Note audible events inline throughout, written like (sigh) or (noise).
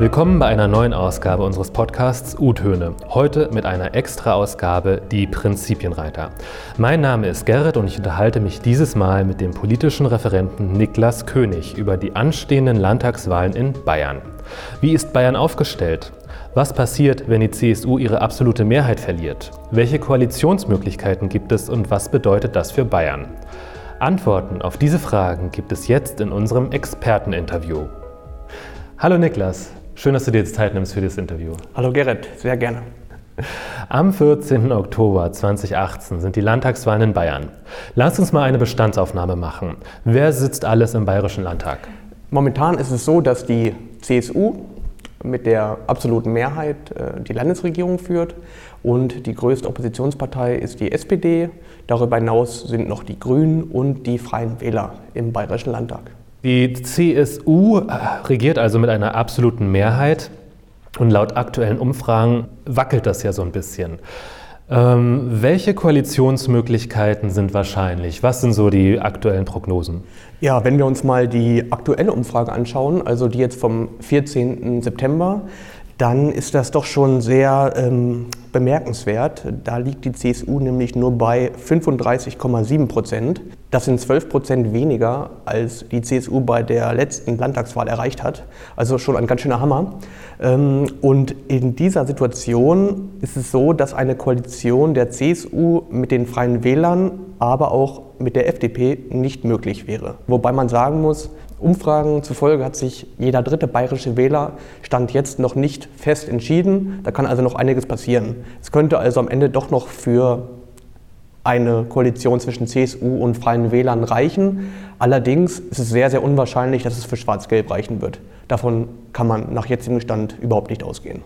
Willkommen bei einer neuen Ausgabe unseres Podcasts U-Töne. Heute mit einer Extra-Ausgabe Die Prinzipienreiter. Mein Name ist Gerrit und ich unterhalte mich dieses Mal mit dem politischen Referenten Niklas König über die anstehenden Landtagswahlen in Bayern. Wie ist Bayern aufgestellt? Was passiert, wenn die CSU ihre absolute Mehrheit verliert? Welche Koalitionsmöglichkeiten gibt es und was bedeutet das für Bayern? Antworten auf diese Fragen gibt es jetzt in unserem Experteninterview. Hallo Niklas, schön, dass du dir jetzt Zeit nimmst für dieses Interview. Hallo Gerrit, sehr gerne. Am 14. Oktober 2018 sind die Landtagswahlen in Bayern. Lass uns mal eine Bestandsaufnahme machen. Wer sitzt alles im Bayerischen Landtag? Momentan ist es so, dass die CSU mit der absoluten Mehrheit äh, die Landesregierung führt und die größte Oppositionspartei ist die SPD. Darüber hinaus sind noch die Grünen und die Freien Wähler im Bayerischen Landtag. Die CSU äh, regiert also mit einer absoluten Mehrheit und laut aktuellen Umfragen wackelt das ja so ein bisschen. Ähm, welche Koalitionsmöglichkeiten sind wahrscheinlich? Was sind so die aktuellen Prognosen? Ja, wenn wir uns mal die aktuelle Umfrage anschauen, also die jetzt vom 14. September, dann ist das doch schon sehr ähm, bemerkenswert. Da liegt die CSU nämlich nur bei 35,7 Prozent. Das sind 12 Prozent weniger, als die CSU bei der letzten Landtagswahl erreicht hat. Also schon ein ganz schöner Hammer. Ähm, und in dieser Situation ist es so, dass eine Koalition der CSU mit den Freien Wählern, aber auch mit der FDP nicht möglich wäre. Wobei man sagen muss, Umfragen zufolge hat sich jeder dritte bayerische Wähler Stand jetzt noch nicht fest entschieden. Da kann also noch einiges passieren. Es könnte also am Ende doch noch für eine Koalition zwischen CSU und Freien Wählern reichen. Allerdings ist es sehr, sehr unwahrscheinlich, dass es für Schwarz-Gelb reichen wird. Davon kann man nach jetzigem Stand überhaupt nicht ausgehen.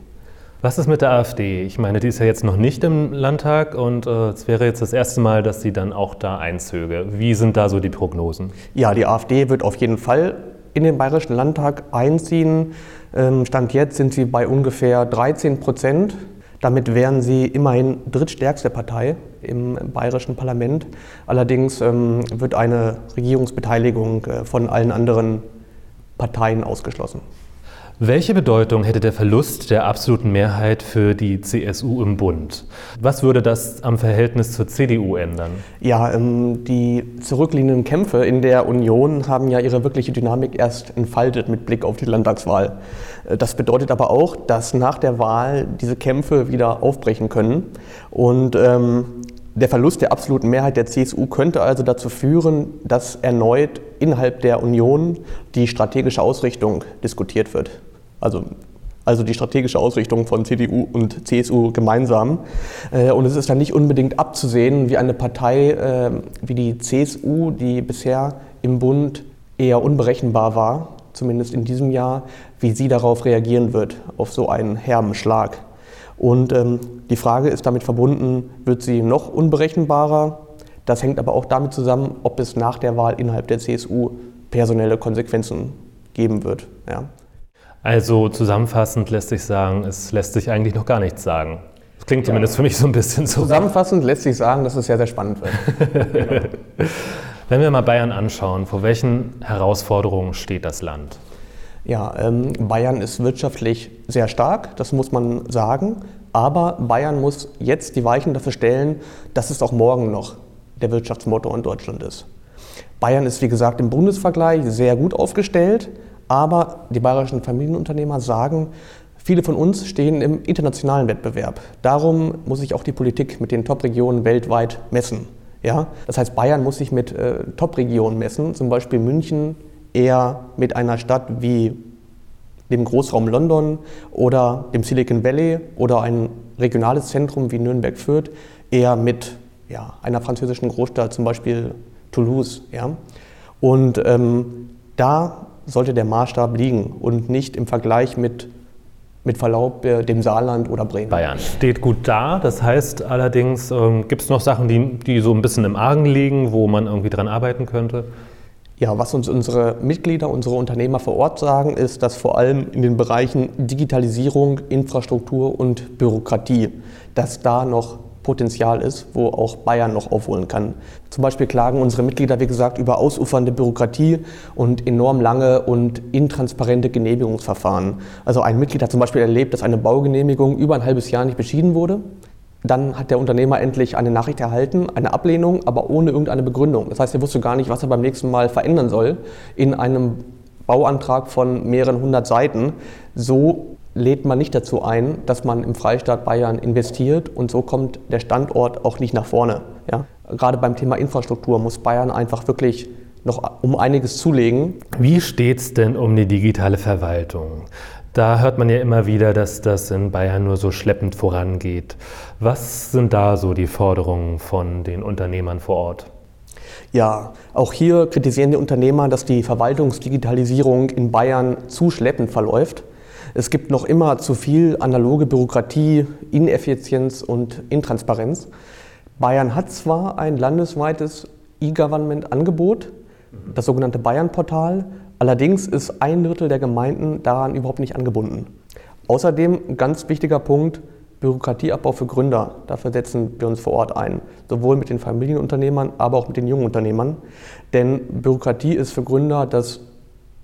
Was ist mit der AfD? Ich meine, die ist ja jetzt noch nicht im Landtag und äh, es wäre jetzt das erste Mal, dass sie dann auch da einzöge. Wie sind da so die Prognosen? Ja, die AfD wird auf jeden Fall in den Bayerischen Landtag einziehen. Ähm, Stand jetzt sind sie bei ungefähr 13 Prozent. Damit wären sie immerhin drittstärkste Partei im bayerischen Parlament. Allerdings ähm, wird eine Regierungsbeteiligung äh, von allen anderen Parteien ausgeschlossen. Welche Bedeutung hätte der Verlust der absoluten Mehrheit für die CSU im Bund? Was würde das am Verhältnis zur CDU ändern? Ja, ähm, die zurückliegenden Kämpfe in der Union haben ja ihre wirkliche Dynamik erst entfaltet mit Blick auf die Landtagswahl. Äh, das bedeutet aber auch, dass nach der Wahl diese Kämpfe wieder aufbrechen können. Und ähm, der Verlust der absoluten Mehrheit der CSU könnte also dazu führen, dass erneut innerhalb der Union die strategische Ausrichtung diskutiert wird. Also, also die strategische Ausrichtung von CDU und CSU gemeinsam. Äh, und es ist dann nicht unbedingt abzusehen, wie eine Partei äh, wie die CSU, die bisher im Bund eher unberechenbar war, zumindest in diesem Jahr, wie sie darauf reagieren wird, auf so einen herben Schlag. Und ähm, die Frage ist damit verbunden, wird sie noch unberechenbarer? Das hängt aber auch damit zusammen, ob es nach der Wahl innerhalb der CSU personelle Konsequenzen geben wird. Ja. Also zusammenfassend lässt sich sagen, es lässt sich eigentlich noch gar nichts sagen. Das klingt zumindest ja. für mich so ein bisschen so. Zusammenfassend lässt sich sagen, dass es sehr, sehr spannend wird. genau. (laughs) Wenn wir mal Bayern anschauen, vor welchen Herausforderungen steht das Land? Ja, ähm, Bayern ist wirtschaftlich sehr stark, das muss man sagen. Aber Bayern muss jetzt die Weichen dafür stellen, dass es auch morgen noch der Wirtschaftsmotor in Deutschland ist. Bayern ist, wie gesagt, im Bundesvergleich sehr gut aufgestellt, aber die bayerischen Familienunternehmer sagen, viele von uns stehen im internationalen Wettbewerb. Darum muss sich auch die Politik mit den Top-Regionen weltweit messen. Ja? Das heißt, Bayern muss sich mit äh, Top-Regionen messen, zum Beispiel München, eher mit einer Stadt wie dem Großraum London oder dem Silicon Valley oder ein regionales Zentrum wie Nürnberg-Fürth eher mit ja, einer französischen Großstadt, zum Beispiel Toulouse. Ja? Und ähm, da sollte der Maßstab liegen und nicht im Vergleich mit, mit Verlaub äh, dem Saarland oder Bremen. Bayern steht gut da. Das heißt allerdings, ähm, gibt es noch Sachen, die, die so ein bisschen im Argen liegen, wo man irgendwie dran arbeiten könnte? Ja, was uns unsere Mitglieder, unsere Unternehmer vor Ort sagen, ist, dass vor allem in den Bereichen Digitalisierung, Infrastruktur und Bürokratie, dass da noch Potenzial ist, wo auch Bayern noch aufholen kann. Zum Beispiel klagen unsere Mitglieder, wie gesagt, über ausufernde Bürokratie und enorm lange und intransparente Genehmigungsverfahren. Also ein Mitglied hat zum Beispiel erlebt, dass eine Baugenehmigung über ein halbes Jahr nicht beschieden wurde. Dann hat der Unternehmer endlich eine Nachricht erhalten, eine Ablehnung, aber ohne irgendeine Begründung. Das heißt, er wusste gar nicht, was er beim nächsten Mal verändern soll in einem Bauantrag von mehreren hundert Seiten. So lädt man nicht dazu ein, dass man im Freistaat Bayern investiert und so kommt der Standort auch nicht nach vorne. Ja? Gerade beim Thema Infrastruktur muss Bayern einfach wirklich noch um einiges zulegen. Wie steht es denn um die digitale Verwaltung? Da hört man ja immer wieder, dass das in Bayern nur so schleppend vorangeht. Was sind da so die Forderungen von den Unternehmern vor Ort? Ja, auch hier kritisieren die Unternehmer, dass die Verwaltungsdigitalisierung in Bayern zu schleppend verläuft. Es gibt noch immer zu viel analoge Bürokratie, Ineffizienz und Intransparenz. Bayern hat zwar ein landesweites E-Government-Angebot, das sogenannte Bayern-Portal, allerdings ist ein Drittel der Gemeinden daran überhaupt nicht angebunden. Außerdem, ganz wichtiger Punkt, Bürokratieabbau für Gründer. Dafür setzen wir uns vor Ort ein, sowohl mit den Familienunternehmern, aber auch mit den jungen Unternehmern. Denn Bürokratie ist für Gründer das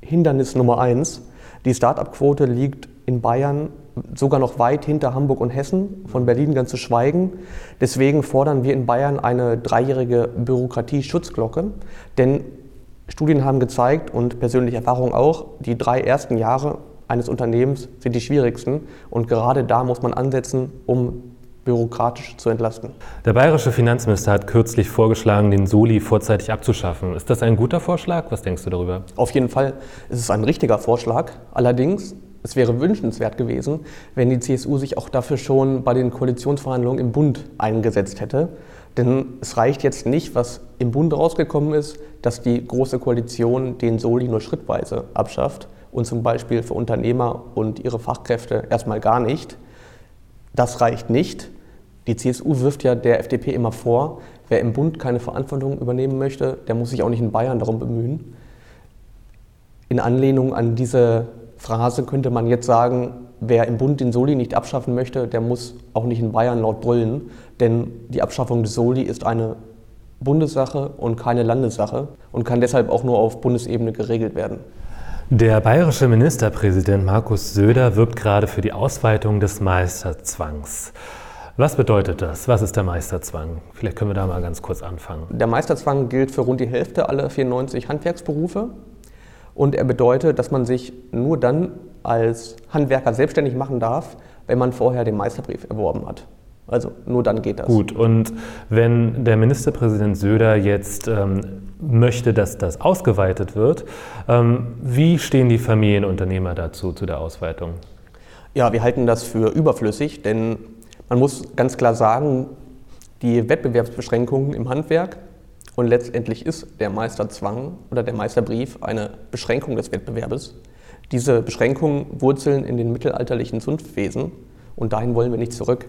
Hindernis Nummer eins. Die Start-up-Quote liegt in Bayern sogar noch weit hinter Hamburg und Hessen, von Berlin ganz zu schweigen. Deswegen fordern wir in Bayern eine dreijährige Bürokratie-Schutzglocke, denn Studien haben gezeigt und persönliche Erfahrung auch, die drei ersten Jahre eines Unternehmens sind die schwierigsten und gerade da muss man ansetzen, um bürokratisch zu entlasten. Der bayerische Finanzminister hat kürzlich vorgeschlagen, den Soli vorzeitig abzuschaffen. Ist das ein guter Vorschlag? Was denkst du darüber? Auf jeden Fall ist es ein richtiger Vorschlag. Allerdings, es wäre wünschenswert gewesen, wenn die CSU sich auch dafür schon bei den Koalitionsverhandlungen im Bund eingesetzt hätte. Denn es reicht jetzt nicht, was im Bund rausgekommen ist, dass die Große Koalition den Soli nur schrittweise abschafft und zum Beispiel für Unternehmer und ihre Fachkräfte erstmal gar nicht. Das reicht nicht. Die CSU wirft ja der FDP immer vor, wer im Bund keine Verantwortung übernehmen möchte, der muss sich auch nicht in Bayern darum bemühen. In Anlehnung an diese Phrase könnte man jetzt sagen, wer im Bund den Soli nicht abschaffen möchte, der muss auch nicht in Bayern laut brüllen, denn die Abschaffung des Soli ist eine Bundessache und keine Landessache und kann deshalb auch nur auf Bundesebene geregelt werden. Der bayerische Ministerpräsident Markus Söder wirbt gerade für die Ausweitung des Meisterzwangs. Was bedeutet das? Was ist der Meisterzwang? Vielleicht können wir da mal ganz kurz anfangen. Der Meisterzwang gilt für rund die Hälfte aller 94 Handwerksberufe und er bedeutet, dass man sich nur dann als Handwerker selbstständig machen darf, wenn man vorher den Meisterbrief erworben hat. Also nur dann geht das. Gut, und wenn der Ministerpräsident Söder jetzt ähm, möchte, dass das ausgeweitet wird, ähm, wie stehen die Familienunternehmer dazu, zu der Ausweitung? Ja, wir halten das für überflüssig, denn man muss ganz klar sagen, die Wettbewerbsbeschränkungen im Handwerk und letztendlich ist der Meisterzwang oder der Meisterbrief eine Beschränkung des Wettbewerbes. Diese Beschränkungen wurzeln in den mittelalterlichen Zunftwesen und dahin wollen wir nicht zurück.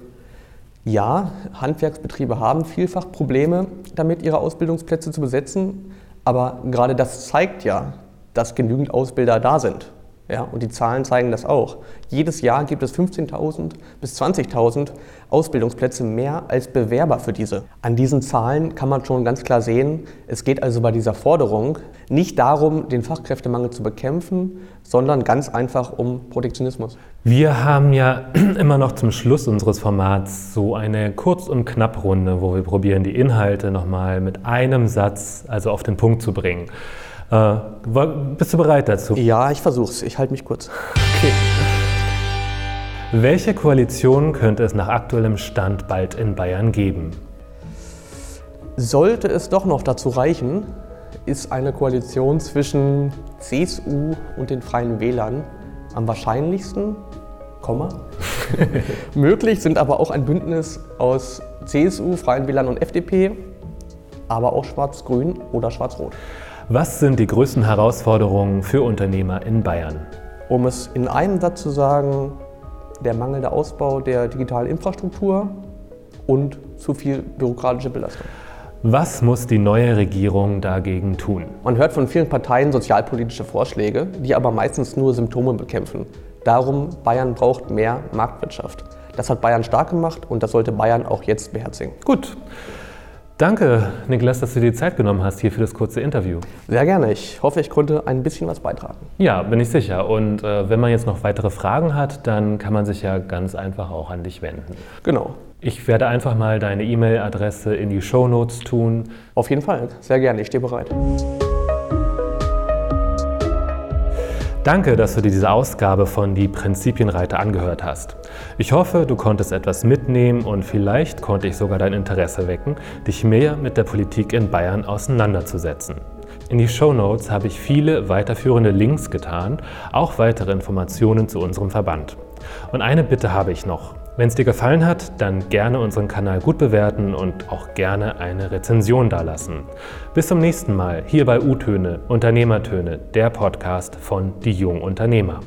Ja, Handwerksbetriebe haben vielfach Probleme damit, ihre Ausbildungsplätze zu besetzen, aber gerade das zeigt ja, dass genügend Ausbilder da sind. Ja, und die Zahlen zeigen das auch. Jedes Jahr gibt es 15.000 bis 20.000 Ausbildungsplätze mehr als Bewerber für diese. An diesen Zahlen kann man schon ganz klar sehen, es geht also bei dieser Forderung nicht darum, den Fachkräftemangel zu bekämpfen, sondern ganz einfach um Protektionismus. Wir haben ja (clears throat) immer noch zum Schluss unseres Formats so eine Kurz- und Knapprunde, wo wir probieren, die Inhalte nochmal mit einem Satz, also auf den Punkt zu bringen. Äh, bist du bereit dazu? Ja, ich versuch's. Ich halte mich kurz. Okay. Welche Koalition könnte es nach aktuellem Stand bald in Bayern geben? Sollte es doch noch dazu reichen, ist eine Koalition zwischen CSU und den Freien Wählern am wahrscheinlichsten, Komma. (laughs) Möglich sind aber auch ein Bündnis aus CSU, Freien Wählern und FDP, aber auch Schwarz-Grün oder Schwarz-Rot. Was sind die größten Herausforderungen für Unternehmer in Bayern? Um es in einem Satz zu sagen, der mangelnde Ausbau der digitalen Infrastruktur und zu viel bürokratische Belastung. Was muss die neue Regierung dagegen tun? Man hört von vielen Parteien sozialpolitische Vorschläge, die aber meistens nur Symptome bekämpfen. Darum, Bayern braucht mehr Marktwirtschaft. Das hat Bayern stark gemacht und das sollte Bayern auch jetzt beherzigen. Gut. Danke, Niklas, dass du dir die Zeit genommen hast hier für das kurze Interview. Sehr gerne. Ich hoffe, ich konnte ein bisschen was beitragen. Ja, bin ich sicher. Und äh, wenn man jetzt noch weitere Fragen hat, dann kann man sich ja ganz einfach auch an dich wenden. Genau. Ich werde einfach mal deine E-Mail-Adresse in die Show Notes tun. Auf jeden Fall. Sehr gerne. Ich stehe bereit. Danke, dass du dir diese Ausgabe von Die Prinzipienreiter angehört hast. Ich hoffe, du konntest etwas mitnehmen und vielleicht konnte ich sogar dein Interesse wecken, dich mehr mit der Politik in Bayern auseinanderzusetzen. In die Show Notes habe ich viele weiterführende Links getan, auch weitere Informationen zu unserem Verband. Und eine Bitte habe ich noch. Wenn es dir gefallen hat, dann gerne unseren Kanal gut bewerten und auch gerne eine Rezension dalassen. Bis zum nächsten Mal hier bei U-Töne, Unternehmertöne, der Podcast von Die Jungen Unternehmer.